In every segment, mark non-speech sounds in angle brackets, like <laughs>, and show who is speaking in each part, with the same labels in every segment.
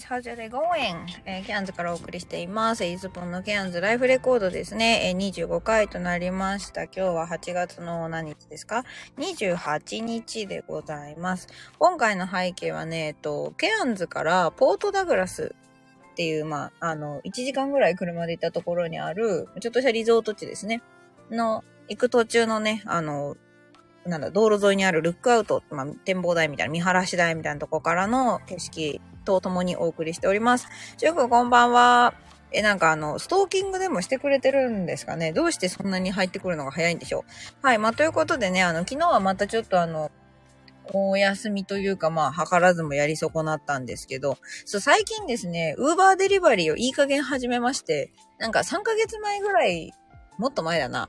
Speaker 1: How's it going? えー、ケアンズからお送りしています。イズポンのケアンズライフレコードですね。えー、25回となりました。今日は8月の何日ですか ?28 日でございます。今回の背景はね、えっと、ケアンズからポートダグラスっていう、まあ、あの、1時間ぐらい車で行ったところにある、ちょっとしたリゾート地ですね。の、行く途中のね、あの、なんだ、道路沿いにあるルックアウト、まあ、展望台みたいな、見晴らし台みたいなとこからの景色と共にお送りしております。しゅうくんこんばんは。え、なんかあの、ストーキングでもしてくれてるんですかね？どうしてそんなに入ってくるのが早いんでしょう？はい。まあ、ということでね、あの、昨日はまたちょっとあの、お休みというか、まあ、図らずもやり損なったんですけど、そう、最近ですね、ウーバーデリバリーをいい加減始めまして、なんか3ヶ月前ぐらい、もっと前だな。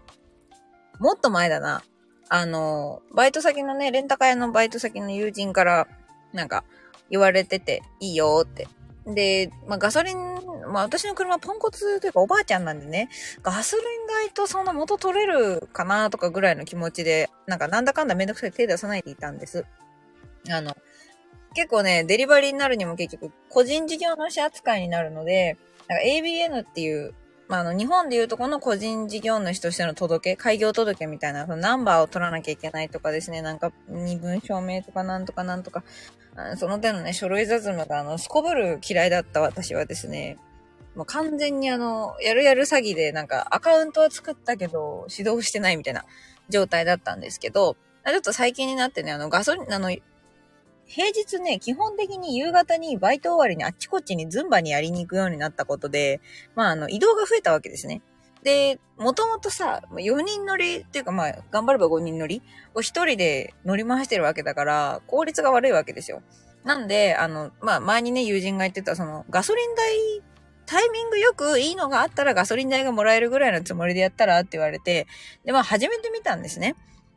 Speaker 1: もっと前だな。あの、バイト先のね、レンタカー屋のバイト先の友人から、なんか、言われてて、いいよって。で、まあ、ガソリン、まあ、私の車ポンコツというかおばあちゃんなんでね、ガソリン代とそんな元取れるかなとかぐらいの気持ちで、なんかなんだかんだめんどくさい手出さないでいたんです。あの、結構ね、デリバリーになるにも結局個人事業主扱いになるので、なんか ABN っていうまあ、あの、日本でいうとこの個人事業主としての届け、開業届みたいな、そのナンバーを取らなきゃいけないとかですね、なんか、身分証明とかなんとかなんとか、その手のね、書類雑務が、あの、すこぶる嫌いだった私はですね、もう完全にあの、やるやる詐欺で、なんか、アカウントは作ったけど、指導してないみたいな状態だったんですけど、ちょっと最近になってね、あの、ガソリン、あの、平日ね、基本的に夕方にバイト終わりにあっちこっちにズンバにやりに行くようになったことで、まあ、あの、移動が増えたわけですね。で、もともとさ、4人乗りっていうかまあ、頑張れば5人乗りを1人で乗り回してるわけだから、効率が悪いわけですよ。なんで、あの、まあ、前にね、友人が言ってた、その、ガソリン代、タイミングよくいいのがあったらガソリン代がもらえるぐらいのつもりでやったらって言われて、で、まあ、始めてみたんですね。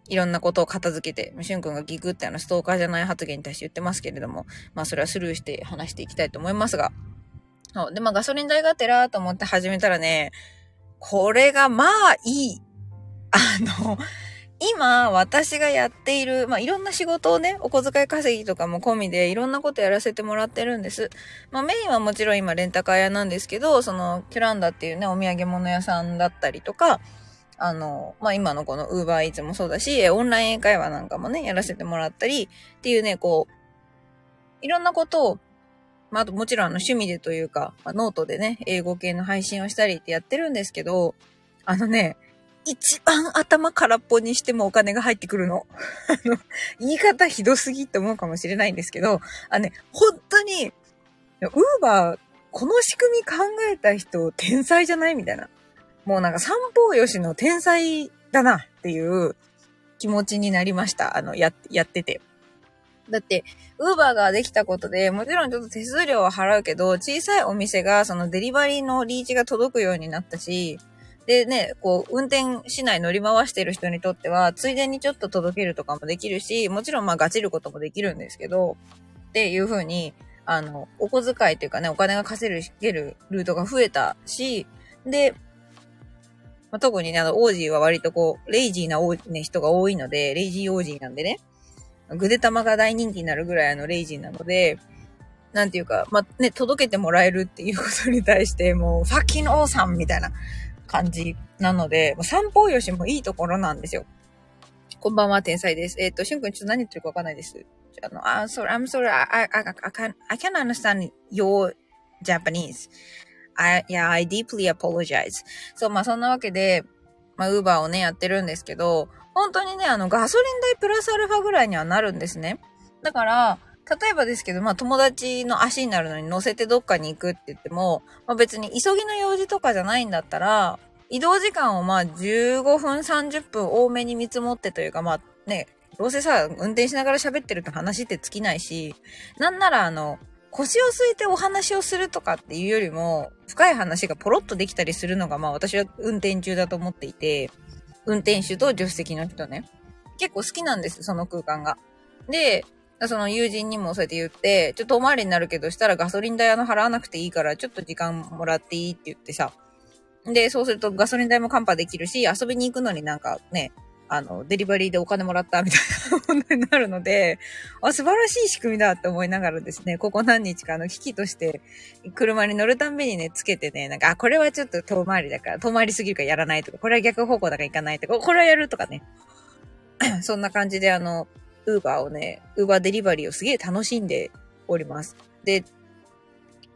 Speaker 1: いろんなことを片付けて、しゅんくんがギグってあのストーカーじゃない発言に対して言ってますけれども、まあそれはスルーして話していきたいと思いますが。そう。で、まあガソリン代がてらと思って始めたらね、これがまあいい。あの、今私がやっている、まあいろんな仕事をね、お小遣い稼ぎとかも込みでいろんなことやらせてもらってるんです。まあメインはもちろん今レンタカー屋なんですけど、そのキュランダっていうね、お土産物屋さんだったりとか、あの、まあ、今のこの Uber Eats もそうだし、オンライン英会話なんかもね、やらせてもらったり、っていうね、こう、いろんなことを、まあ、あともちろんあの趣味でというか、まあ、ノートでね、英語系の配信をしたりってやってるんですけど、あのね、一番頭空っぽにしてもお金が入ってくるの。<laughs> あの、言い方ひどすぎって思うかもしれないんですけど、あのね、本当に、ウーバー、この仕組み考えた人、天才じゃない？みたいな。もうなんか三方よしの天才だなっていう気持ちになりました。あの、や、やってて。だって、ウーバーができたことで、もちろんちょっと手数料は払うけど、小さいお店がそのデリバリーのリーチが届くようになったし、でね、こう、運転しない乗り回してる人にとっては、ついでにちょっと届けるとかもできるし、もちろんまあガチることもできるんですけど、っていう風に、あの、お小遣いっていうかね、お金が稼げるルートが増えたし、で、まあ、特にね、あの、オージーは割とこう、レイジーな、ね、人が多いので、レイジーオージーなんでね、ぐで玉が大人気になるぐらいあの、レイジーなので、なんていうか、まあ、ね、届けてもらえるっていうことに対して、もう、ファッキンオーさんみたいな感じなので、もう散歩よしもいいところなんですよ。こんばんは、天才です。えっ、ー、と、しゅんくんちょっと何言ってるかわかんないです。あの、あ、sorry, I'm sorry, I, I, I, I can, I can understand your Japanese. I, yeah, I deeply apologize. そう、まあそんなわけで、まあ、ウーバーをね、やってるんですけど、本当にね、あの、ガソリン代プラスアルファぐらいにはなるんですね。だから、例えばですけど、まあ友達の足になるのに乗せてどっかに行くって言っても、まあ別に急ぎの用事とかじゃないんだったら、移動時間をまあ15分30分多めに見積もってというか、まあね、どうせさ、運転しながら喋ってると話って尽きないし、なんならあの、腰を据えてお話をするとかっていうよりも、深い話がポロッとできたりするのが、まあ私は運転中だと思っていて、運転手と助手席の人ね。結構好きなんです、その空間が。で、その友人にもそうやって言って、ちょっとお回りになるけどしたらガソリン代あの払わなくていいから、ちょっと時間もらっていいって言ってさ。で、そうするとガソリン代もカンパできるし、遊びに行くのになんかね、あの、デリバリーでお金もらったみたいなものになるので、<laughs> あ、素晴らしい仕組みだって思いながらですね、ここ何日かあの、機器として車に乗るたんびにね、つけてね、なんか、あ、これはちょっと遠回りだから、遠回りすぎるからやらないとか、これは逆方向だから行かないとか、これはやるとかね。<clears throat> そんな感じであの、ウーバーをね、ウーバーデリバリーをすげえ楽しんでおります。で、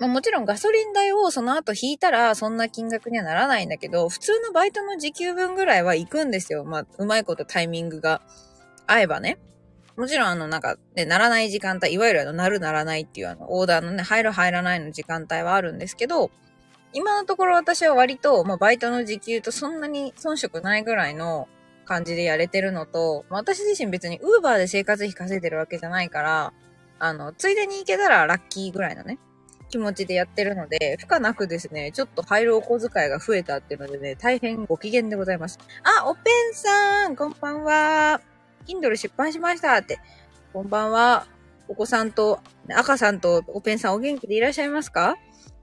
Speaker 1: まあ、もちろんガソリン代をその後引いたらそんな金額にはならないんだけど、普通のバイトの時給分ぐらいは行くんですよ。まあ、うまいことタイミングが合えばね。もちろんあの、なんか、ね、ならない時間帯、いわゆるあの、なるならないっていうあの、オーダーのね、入る入らないの時間帯はあるんですけど、今のところ私は割と、まあ、バイトの時給とそんなに遜色ないぐらいの感じでやれてるのと、まあ、私自身別にウーバーで生活費稼いでるわけじゃないから、あの、ついでに行けたらラッキーぐらいのね、気持ちでやってるので、負荷なくですね、ちょっと入るお小遣いが増えたっていうのでね、大変ご機嫌でございます。あ、おぺんさんこんばんは Kindle 出版しましたって。こんばんは。お子さんと、赤さんとおぺんさんお元気でいらっしゃいますか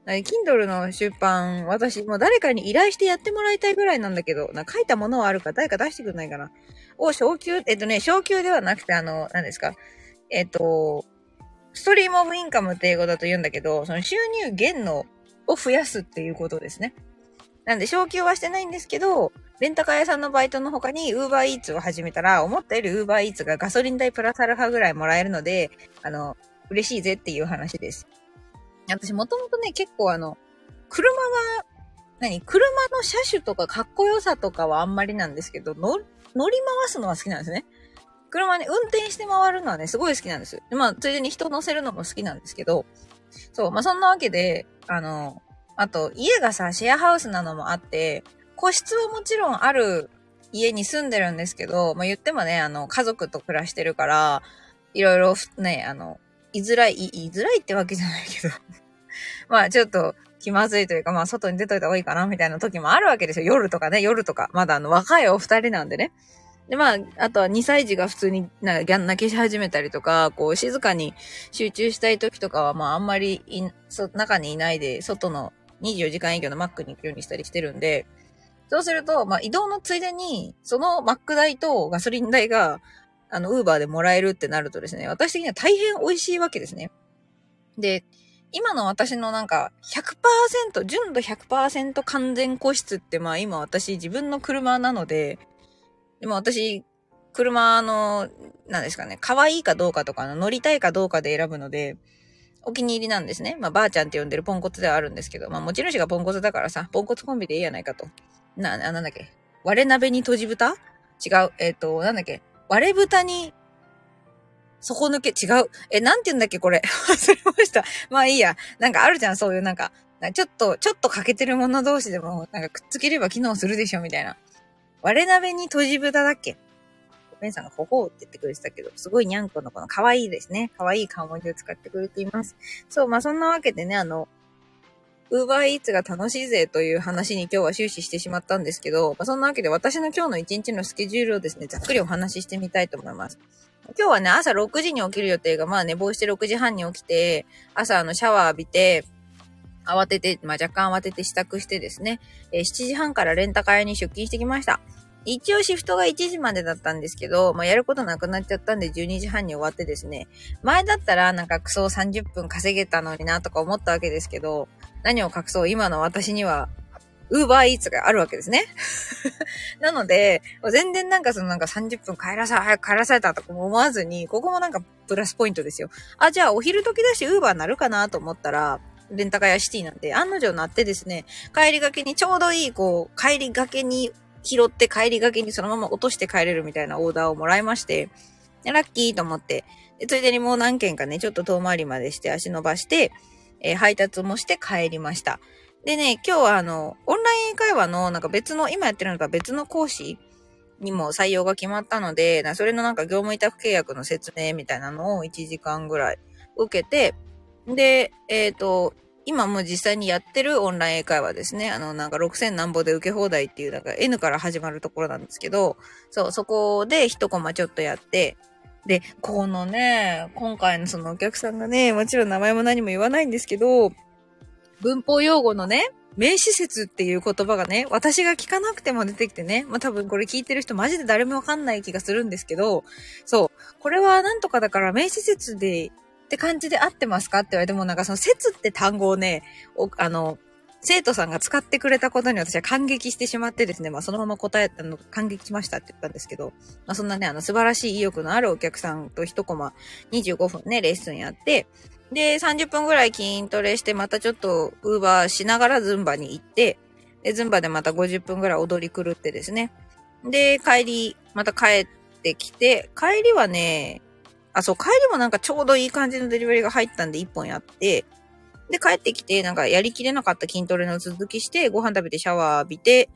Speaker 1: ？Kindle の出版、私もう誰かに依頼してやってもらいたいぐらいなんだけど、な書いたものはあるか誰か出してくんないかな。お、昇級、えっとね、昇級ではなくて、あの、何ですか？えっと、ストリームオブインカムって英語だと言うんだけど、その収入源のを増やすっていうことですね。なんで、昇給はしてないんですけど、レンタカー屋さんのバイトの他に Uber Eats を始めたら、思ったより Uber Eats がガソリン代プラスアルファぐらいもらえるので、あの、嬉しいぜっていう話です。私もともとね、結構あの、車は、何車の車種とかかっこよさとかはあんまりなんですけど、乗り回すのは好きなんですね。車ね、運転して回るのはね、すごい好きなんです。まあ、ついでに人乗せるのも好きなんですけど、そう、まあ、そんなわけで、あの、あと、家がさ、シェアハウスなのもあって、個室はもちろんある家に住んでるんですけど、まあ、言ってもね、あの、家族と暮らしてるから、いろいろね、あの、居づらい、居づらいってわけじゃないけど <laughs> まあ、ちょっと、気まずいというか、まあ、外に出といた方がいいかな、みたいな時もあるわけですよ。夜とかね、夜とか。まだあの、若いお二人なんでね。で、まあ、あとは2歳児が普通になんかギャン泣きし始めたりとか、こう静かに集中したい時とかは、まああんまりい、そ、中にいないで、外の24時間営業のマックに行くようにしたりしてるんで、そうすると、まあ移動のついでに、そのマック代とガソリン代が、あの、ウーバーでもらえるってなるとですね、私的には大変美味しいわけですね。で、今の私のなんか100%、純度100%完全個室ってまあ今私自分の車なので、でも私、車の、なんですかね、可愛いかどうかとか、乗りたいかどうかで選ぶので、お気に入りなんですね。まあ、ばあちゃんって呼んでるポンコツではあるんですけど、まあ、持ち主がポンコツだからさ、ポンコツコンビでいいやないかと。な、なんだっけ？割れ鍋に閉じ蓋？違う。えっ、ー、と、なんだっけ？割れ蓋に、底抜け、違う。え、なんて言うんだっけ、これ？<laughs> 忘れました。まあいいや。なんかあるじゃん、そういうなんか、ちょっと、ちょっと欠けてるもの同士でも、なんかくっつければ機能するでしょ、みたいな。割れ鍋に閉じ蓋だっけ？おべんさんがほほうって言ってくれてたけど、すごいにゃんこのこの可愛いですね。可愛い顔文字を使ってくれています。そう、まあそんなわけでね、あの、ウーバーイーツが楽しいぜという話に今日は終始してしまったんですけど、まあ、そんなわけで私の今日の一日のスケジュールをですね、ざっくりお話ししてみたいと思います。今日はね、朝6時に起きる予定が、まあ寝坊して6時半に起きて、朝あのシャワー浴びて、慌てて、まあ、若干慌てて支度してですね、え、7時半からレンタカー屋に出勤してきました。一応シフトが1時までだったんですけど、まあ、やることなくなっちゃったんで12時半に終わってですね、前だったらなんかクソ30分稼げたのになとか思ったわけですけど、何を隠そう今の私には、ウーバーイーツがあるわけですね。<laughs> なので、全然なんかそのなんか30分帰らさ、早く帰らされたとか思わずに、ここもなんかプラスポイントですよ。あ、じゃあお昼時だしウーバーなるかなと思ったら、レンタカーやシティなんで、案の定なってですね、帰りがけにちょうどいい、こう、帰りがけに拾って帰りがけにそのまま落として帰れるみたいなオーダーをもらいまして、でラッキーと思って、で、ついでにもう何件かね、ちょっと遠回りまでして足伸ばして、えー、配達もして帰りました。でね、今日はあの、オンライン会話のなんか別の、今やってるのが別の講師にも採用が決まったので、それのなんか業務委託契約の説明みたいなのを1時間ぐらい受けて、で、えっ、ー、と、今もう実際にやってるオンライン英会話ですね。あの、なんか6000何ぼで受け放題っていう、なんか N から始まるところなんですけど、そう、そこで一コマちょっとやって、で、このね、今回のそのお客さんがね、もちろん名前も何も言わないんですけど、文法用語のね、名詞説っていう言葉がね、私が聞かなくても出てきてね、まあ、多分これ聞いてる人マジで誰もわかんない気がするんですけど、そう、これはなんとかだから名詞説で、って感じで合ってますかって言われても、なんかその説って単語をね、あの、生徒さんが使ってくれたことに私は感激してしまってですね、まあそのまま答え、あの、感激しましたって言ったんですけど、まあそんなね、あの素晴らしい意欲のあるお客さんと一コマ25分ね、レッスンやって、で、30分ぐらい筋トレして、またちょっとウーバーしながらズンバに行って、で、ズンバでまた50分ぐらい踊り狂ってですね。で、帰り、また帰ってきて、帰りはね、あ、そう、帰りもなんかちょうどいい感じのデリバリーが入ったんで1本やって、で、帰ってきて、なんかやりきれなかった筋トレの続きして、ご飯食べてシャワー浴びて、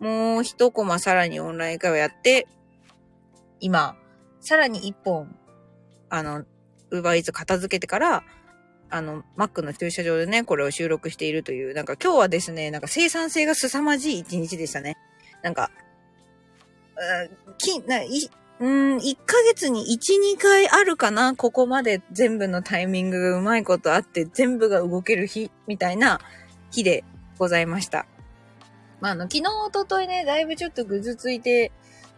Speaker 1: もう一コマさらにオンライン会をやって、今、さらに一本、あの、ウーバーイーツ片付けてから、あの、マックの駐車場でね、これを収録しているという、なんか今日はですね、なんか生産性が凄まじい一日でしたね。なんか、うんき、な、い、うん、1ヶ月に1、2回あるかなここまで全部のタイミングがうまいことあって全部が動ける日みたいな日でございました。まあ、あの、昨日、おとといね、だいぶちょっとぐずついて、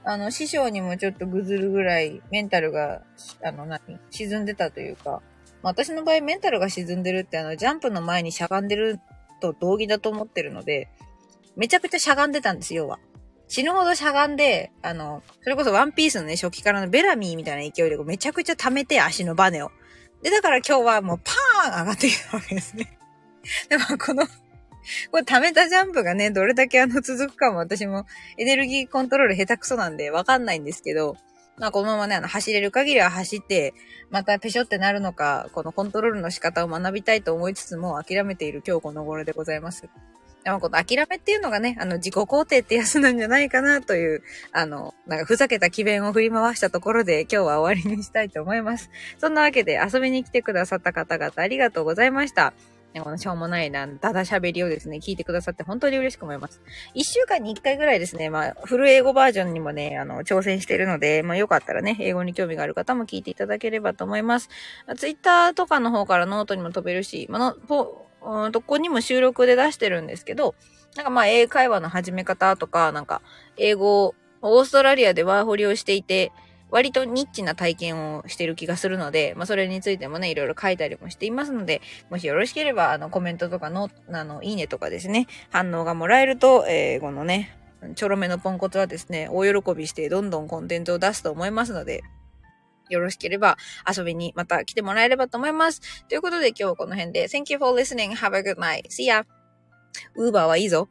Speaker 1: あの、師匠にもちょっとぐずるぐらいメンタルが、あの、何沈んでたというか、まあ、私の場合メンタルが沈んでるってあの、ジャンプの前にしゃがんでると同義だと思ってるので、めちゃくちゃしゃがんでたんです、要は。死ぬほどしゃがんで、あの、それこそワンピースのね、初期からのベラミーみたいな勢いでめちゃくちゃ溜めて足のバネを。で、だから今日はもうパーン上がってきたわけですね。<laughs> でもこのこれ溜めたジャンプがね、どれだけあの続くかも私もエネルギーコントロール下手くそなんでわかんないんですけど、まあこのままね、あの走れる限りは走って、またペショってなるのか、このコントロールの仕方を学びたいと思いつつも諦めている今日この頃でございます。でもこの諦めっていうのがね、あの自己肯定ってやつなんじゃないかなという、あの、なんかふざけた気弁を振り回したところで今日は終わりにしたいと思います。そんなわけで遊びに来てくださった方々ありがとうございました。このしょうもないな、だだ喋りをですね、聞いてくださって本当に嬉しく思います。一週間に一回ぐらいですね、まあ、フル英語バージョンにもね、あの、挑戦してるので、まあ、よかったらね、英語に興味がある方も聞いていただければと思います。ツイッターとかの方からノートにも飛べるし、まあ、の、うん、どこにも収録で出してるんですけど、なんかまあ英会話の始め方とか、なんか英語、オーストラリアでワーホリをしていて、割とニッチな体験をしてる気がするので、まあそれについてもね、いろいろ書いたりもしていますので、もしよろしければ、あのコメントとかの、あの、いいねとかですね、反応がもらえると、えー、このね、ちょろめのポンコツはですね、大喜びしてどんどんコンテンツを出すと思いますので、よろしければ遊びにまた来てもらえればと思います。ということで今日はこの辺で Thank you for listening. Have a good night. See ya! ウーバーはいいぞ。